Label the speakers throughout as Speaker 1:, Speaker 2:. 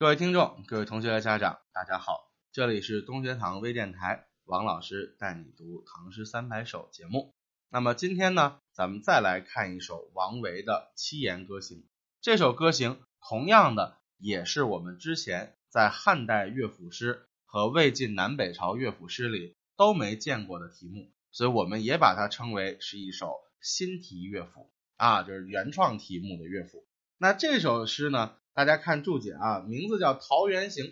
Speaker 1: 各位听众、各位同学和家长，大家好，这里是东学堂微电台，王老师带你读《唐诗三百首》节目。那么今天呢，咱们再来看一首王维的七言歌行。这首歌行同样的也是我们之前在汉代乐府诗和魏晋南北朝乐府诗里都没见过的题目，所以我们也把它称为是一首新题乐府啊，就是原创题目的乐府。那这首诗呢？大家看注解啊，名字叫《桃源行》，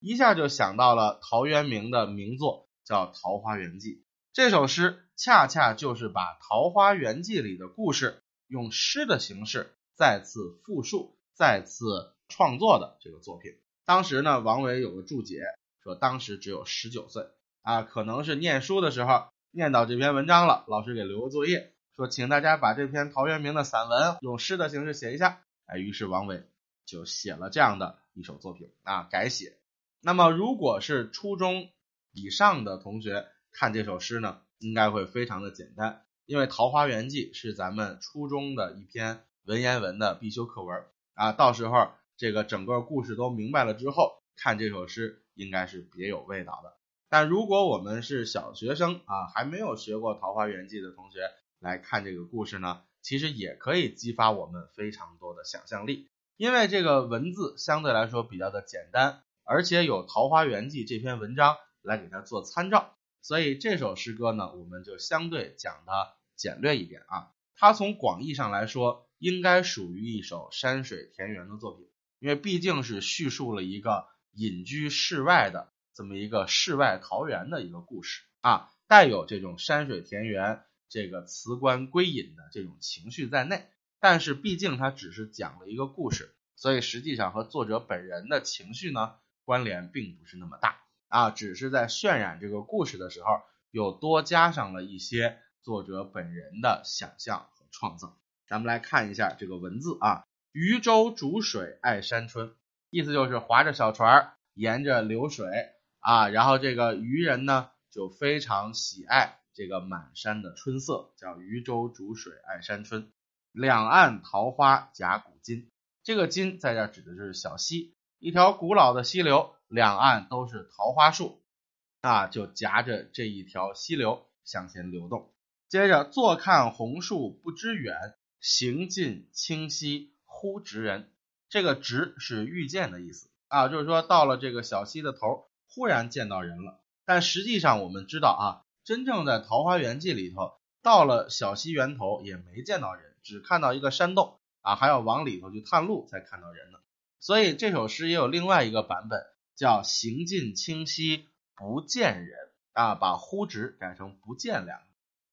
Speaker 1: 一下就想到了陶渊明的名作叫《桃花源记》。这首诗恰恰就是把《桃花源记》里的故事用诗的形式再次复述、再次创作的这个作品。当时呢，王维有个注解说，当时只有十九岁啊，可能是念书的时候念到这篇文章了，老师给留个作业，说请大家把这篇陶渊明的散文用诗的形式写一下。哎，于是王维。就写了这样的一首作品啊，改写。那么，如果是初中以上的同学看这首诗呢，应该会非常的简单，因为《桃花源记》是咱们初中的一篇文言文的必修课文啊。到时候这个整个故事都明白了之后，看这首诗应该是别有味道的。但如果我们是小学生啊，还没有学过《桃花源记》的同学来看这个故事呢，其实也可以激发我们非常多的想象力。因为这个文字相对来说比较的简单，而且有《桃花源记》这篇文章来给它做参照，所以这首诗歌呢，我们就相对讲的简略一点啊。它从广义上来说，应该属于一首山水田园的作品，因为毕竟是叙述了一个隐居世外的这么一个世外桃源的一个故事啊，带有这种山水田园、这个辞官归隐的这种情绪在内。但是毕竟它只是讲了一个故事，所以实际上和作者本人的情绪呢关联并不是那么大啊，只是在渲染这个故事的时候，又多加上了一些作者本人的想象和创造。咱们来看一下这个文字啊，渔舟逐水爱山春，意思就是划着小船沿着流水啊，然后这个渔人呢就非常喜爱这个满山的春色，叫渔舟逐水爱山春。两岸桃花夹古今，这个今在这指的就是小溪，一条古老的溪流，两岸都是桃花树，啊，就夹着这一条溪流向前流动。接着，坐看红树不知远，行尽清溪忽值人。这个值是遇见的意思啊，就是说到了这个小溪的头，忽然见到人了。但实际上我们知道啊，真正在《桃花源记》里头，到了小溪源头也没见到人。只看到一个山洞啊，还要往里头去探路才看到人呢。所以这首诗也有另外一个版本，叫“行尽清溪不见人”啊，把“忽直”改成“不见”两个。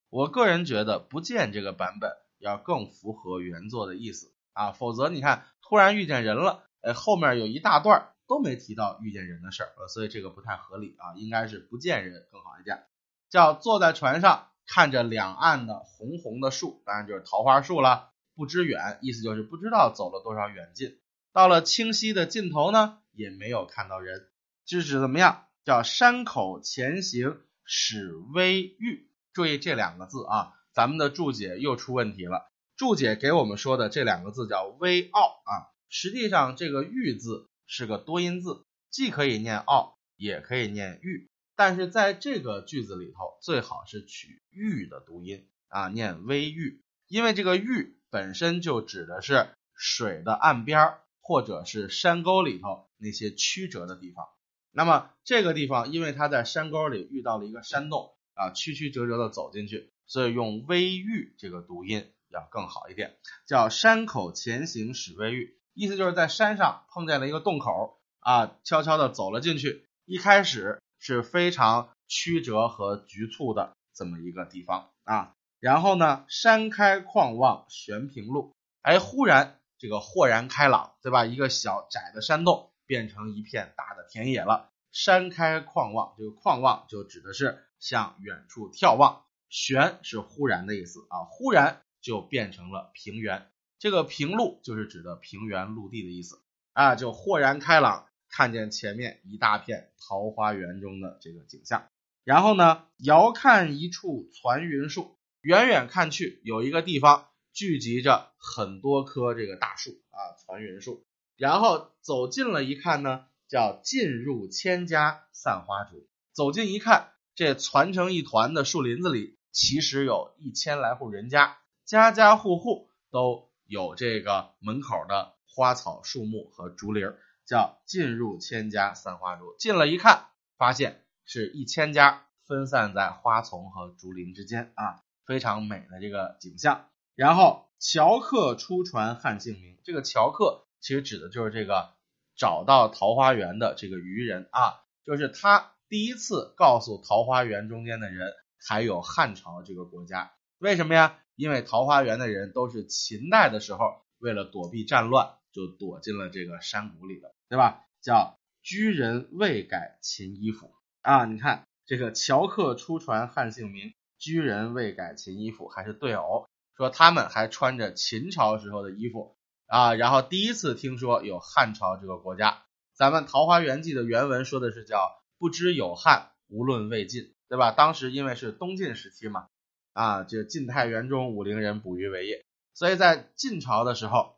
Speaker 1: 我个人觉得“不见”这个版本要更符合原作的意思啊，否则你看突然遇见人了，呃，后面有一大段都没提到遇见人的事儿，所以这个不太合理啊，应该是“不见人”更好一点，叫坐在船上。看着两岸的红红的树，当然就是桃花树了。不知远，意思就是不知道走了多少远近。到了清溪的尽头呢，也没有看到人。就是怎么样？叫山口前行始微欲。注意这两个字啊，咱们的注解又出问题了。注解给我们说的这两个字叫微奥啊，实际上这个欲字是个多音字，既可以念奥，也可以念欲。但是在这个句子里头，最好是取“玉”的读音啊，念“微玉”，因为这个“玉”本身就指的是水的岸边或者是山沟里头那些曲折的地方。那么这个地方，因为它在山沟里遇到了一个山洞啊，曲曲折折的走进去，所以用“微玉”这个读音要更好一点，叫“山口前行始微玉”，意思就是在山上碰见了一个洞口啊，悄悄的走了进去，一开始。是非常曲折和局促的这么一个地方啊，然后呢，山开旷望悬平路，哎，忽然这个豁然开朗，对吧？一个小窄的山洞变成一片大的田野了。山开旷望，这个旷望就指的是向远处眺望，悬是忽然的意思啊，忽然就变成了平原，这个平路就是指的平原陆地的意思啊，就豁然开朗。看见前面一大片桃花源中的这个景象，然后呢，遥看一处攒云树，远远看去有一个地方聚集着很多棵这个大树啊，攒云树，然后走近了一看呢，叫进入千家散花竹。走近一看，这攒成一团的树林子里，其实有一千来户人家，家家户户都有这个门口的花草树木和竹林儿，叫进入千家散花竹。进了一看，发现是一千家分散在花丛和竹林之间啊，非常美的这个景象。然后樵客出传汉姓名，这个樵客。其实指的就是这个找到桃花源的这个渔人啊，就是他第一次告诉桃花源中间的人还有汉朝这个国家，为什么呀？因为桃花源的人都是秦代的时候为了躲避战乱，就躲进了这个山谷里了，对吧？叫居人未改秦衣服啊，你看这个樵客出传汉姓名，居人未改秦衣服，还是对偶，说他们还穿着秦朝时候的衣服。啊，然后第一次听说有汉朝这个国家，咱们《桃花源记》的原文说的是叫不知有汉，无论魏晋，对吧？当时因为是东晋时期嘛，啊，这晋太元中武陵人捕鱼为业，所以在晋朝的时候，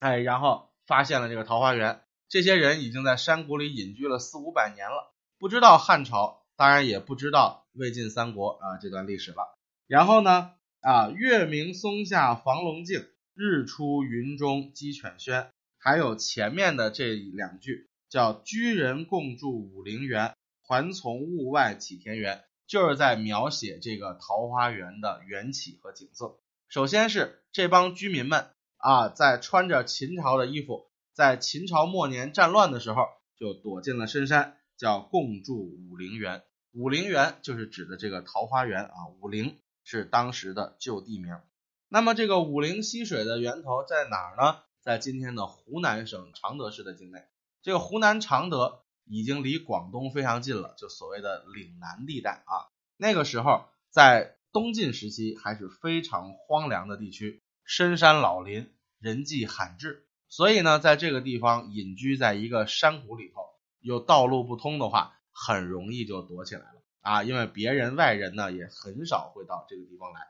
Speaker 1: 哎，然后发现了这个桃花源，这些人已经在山谷里隐居了四五百年了，不知道汉朝，当然也不知道魏晋三国啊这段历史了。然后呢，啊，月明松下房龙镜。日出云中鸡犬喧，还有前面的这两句叫居人共住武陵源，还从雾外起田园，就是在描写这个桃花源的缘起和景色。首先是这帮居民们啊，在穿着秦朝的衣服，在秦朝末年战乱的时候，就躲进了深山，叫共住武陵源。武陵源就是指的这个桃花源啊，武陵是当时的旧地名。那么这个武陵溪水的源头在哪儿呢？在今天的湖南省常德市的境内。这个湖南常德已经离广东非常近了，就所谓的岭南地带啊。那个时候在东晋时期还是非常荒凉的地区，深山老林，人迹罕至。所以呢，在这个地方隐居在一个山谷里头，又道路不通的话，很容易就躲起来了啊。因为别人外人呢也很少会到这个地方来，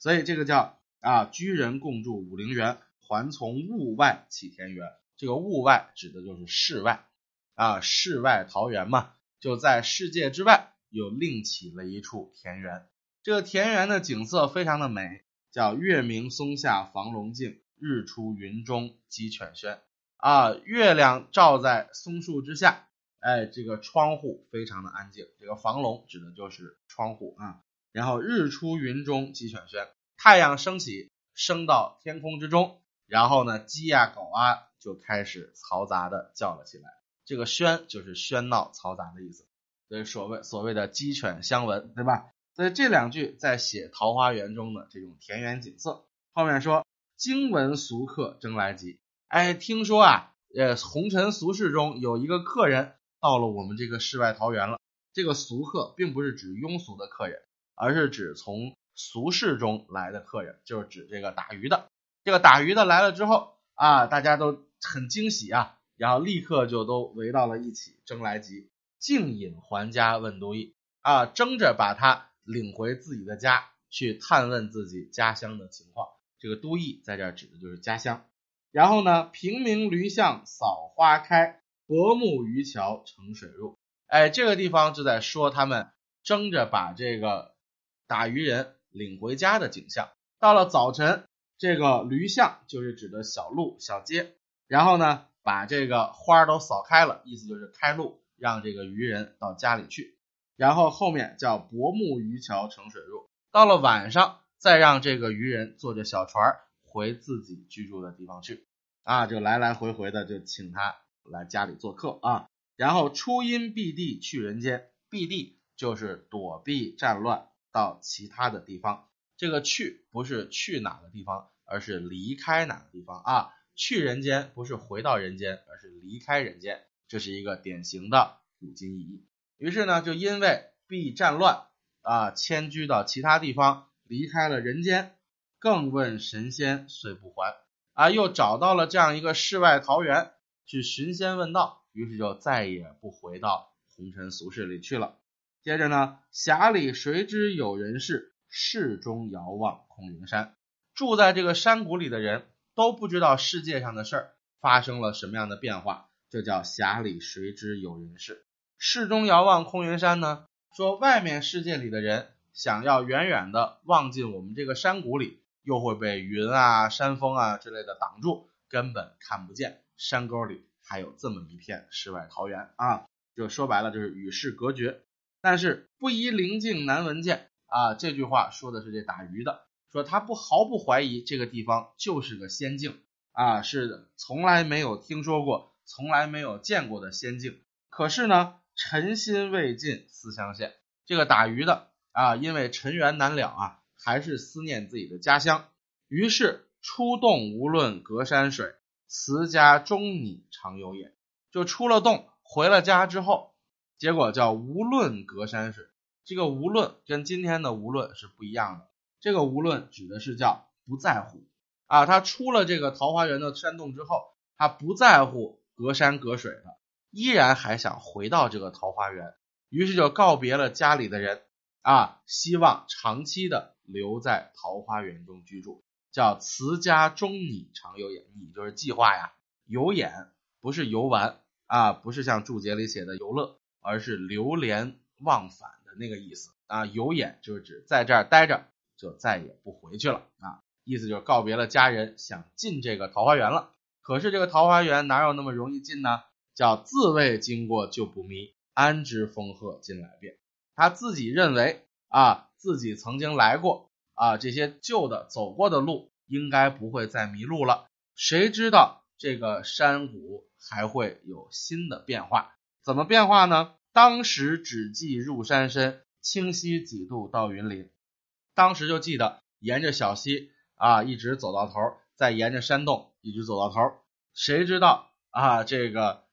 Speaker 1: 所以这个叫。啊，居人共住武陵源，还从物外起田园。这个物外指的就是世外啊，世外桃源嘛，就在世界之外又另起了一处田园。这个田园的景色非常的美，叫月明松下房龙镜，日出云中鸡犬喧。啊，月亮照在松树之下，哎，这个窗户非常的安静。这个房龙指的就是窗户啊。然后日出云中鸡犬喧。太阳升起，升到天空之中，然后呢，鸡呀、狗啊就开始嘈杂的叫了起来。这个喧就是喧闹、嘈杂的意思，所以所谓所谓的鸡犬相闻，对吧？所以这两句在写桃花源中的这种田园景色。后面说，惊闻俗客争来集，哎，听说啊，呃，红尘俗世中有一个客人到了我们这个世外桃源了。这个俗客并不是指庸俗的客人，而是指从。俗世中来的客人，就是指这个打鱼的。这个打鱼的来了之后啊，大家都很惊喜啊，然后立刻就都围到了一起，争来集，竞引还家问都邑啊，争着把他领回自己的家去探问自己家乡的情况。这个都邑在这儿指的就是家乡。然后呢，平明驴巷扫花开，薄暮渔樵乘水入。哎，这个地方就在说他们争着把这个打渔人。领回家的景象。到了早晨，这个驴巷就是指的小路、小街，然后呢，把这个花都扫开了，意思就是开路，让这个渔人到家里去。然后后面叫薄暮渔樵乘水入。到了晚上，再让这个渔人坐着小船回自己居住的地方去。啊，就来来回回的就请他来家里做客啊。然后初阴避地去人间，避地就是躲避战乱。到其他的地方，这个去不是去哪个地方，而是离开哪个地方啊？去人间不是回到人间，而是离开人间，这是一个典型的古今意义。于是呢，就因为避战乱啊，迁居到其他地方，离开了人间，更问神仙遂不还啊，又找到了这样一个世外桃源去寻仙问道，于是就再也不回到红尘俗世里去了。接着呢，匣里谁知有人事，世中遥望空灵山。住在这个山谷里的人都不知道世界上的事儿，发生了什么样的变化？这叫匣里谁知有人事。市中遥望空云山呢，说外面世界里的人想要远远的望进我们这个山谷里，又会被云啊、山峰啊之类的挡住，根本看不见山沟里还有这么一片世外桃源啊！就说白了就是与世隔绝。但是不宜灵境难闻见啊，这句话说的是这打鱼的，说他不毫不怀疑这个地方就是个仙境啊，是从来没有听说过、从来没有见过的仙境。可是呢，尘心未尽思乡县，这个打鱼的啊，因为尘缘难了啊，还是思念自己的家乡，于是出洞无论隔山水，辞家终拟常有也，就出了洞，回了家之后。结果叫无论隔山水，这个无论跟今天的无论是不一样的。这个无论指的是叫不在乎啊，他出了这个桃花源的山洞之后，他不在乎隔山隔水的，依然还想回到这个桃花源，于是就告别了家里的人啊，希望长期的留在桃花源中居住，叫辞家终拟常有眼，拟就是计划呀，游眼不是游玩啊，不是像注解里写的游乐。而是流连忘返的那个意思啊，有眼就是指在这儿待着就再也不回去了啊，意思就是告别了家人，想进这个桃花源了。可是这个桃花源哪有那么容易进呢？叫自谓经过就不迷，安知风鹤今来变？他自己认为啊，自己曾经来过啊，这些旧的走过的路应该不会再迷路了。谁知道这个山谷还会有新的变化？怎么变化呢？当时只记入山深，清溪几度到云林。当时就记得沿着小溪啊，一直走到头，再沿着山洞一直走到头。谁知道啊，这个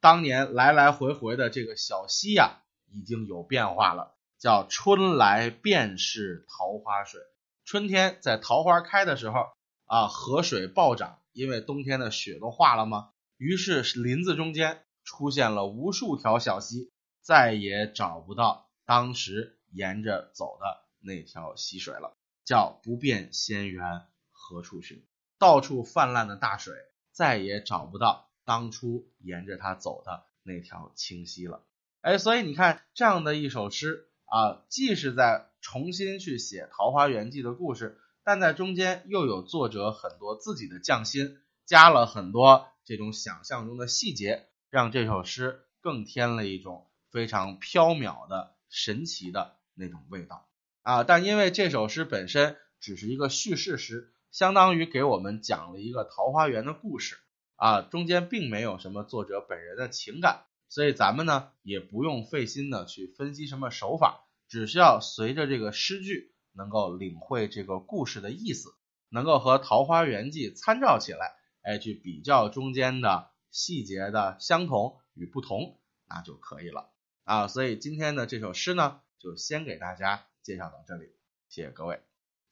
Speaker 1: 当年来来回回的这个小溪呀，已经有变化了，叫春来便是桃花水。春天在桃花开的时候啊，河水暴涨，因为冬天的雪都化了吗？于是林子中间。出现了无数条小溪，再也找不到当时沿着走的那条溪水了，叫不变仙缘何处寻？到处泛滥的大水，再也找不到当初沿着它走的那条清溪了。哎，所以你看这样的一首诗啊，既是在重新去写《桃花源记》的故事，但在中间又有作者很多自己的匠心，加了很多这种想象中的细节。让这首诗更添了一种非常飘渺的神奇的那种味道啊！但因为这首诗本身只是一个叙事诗，相当于给我们讲了一个桃花源的故事啊，中间并没有什么作者本人的情感，所以咱们呢也不用费心的去分析什么手法，只需要随着这个诗句能够领会这个故事的意思，能够和《桃花源记》参照起来，哎，去比较中间的。细节的相同与不同，那就可以了啊。所以今天的这首诗呢，就先给大家介绍到这里，谢谢各位，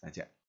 Speaker 1: 再见。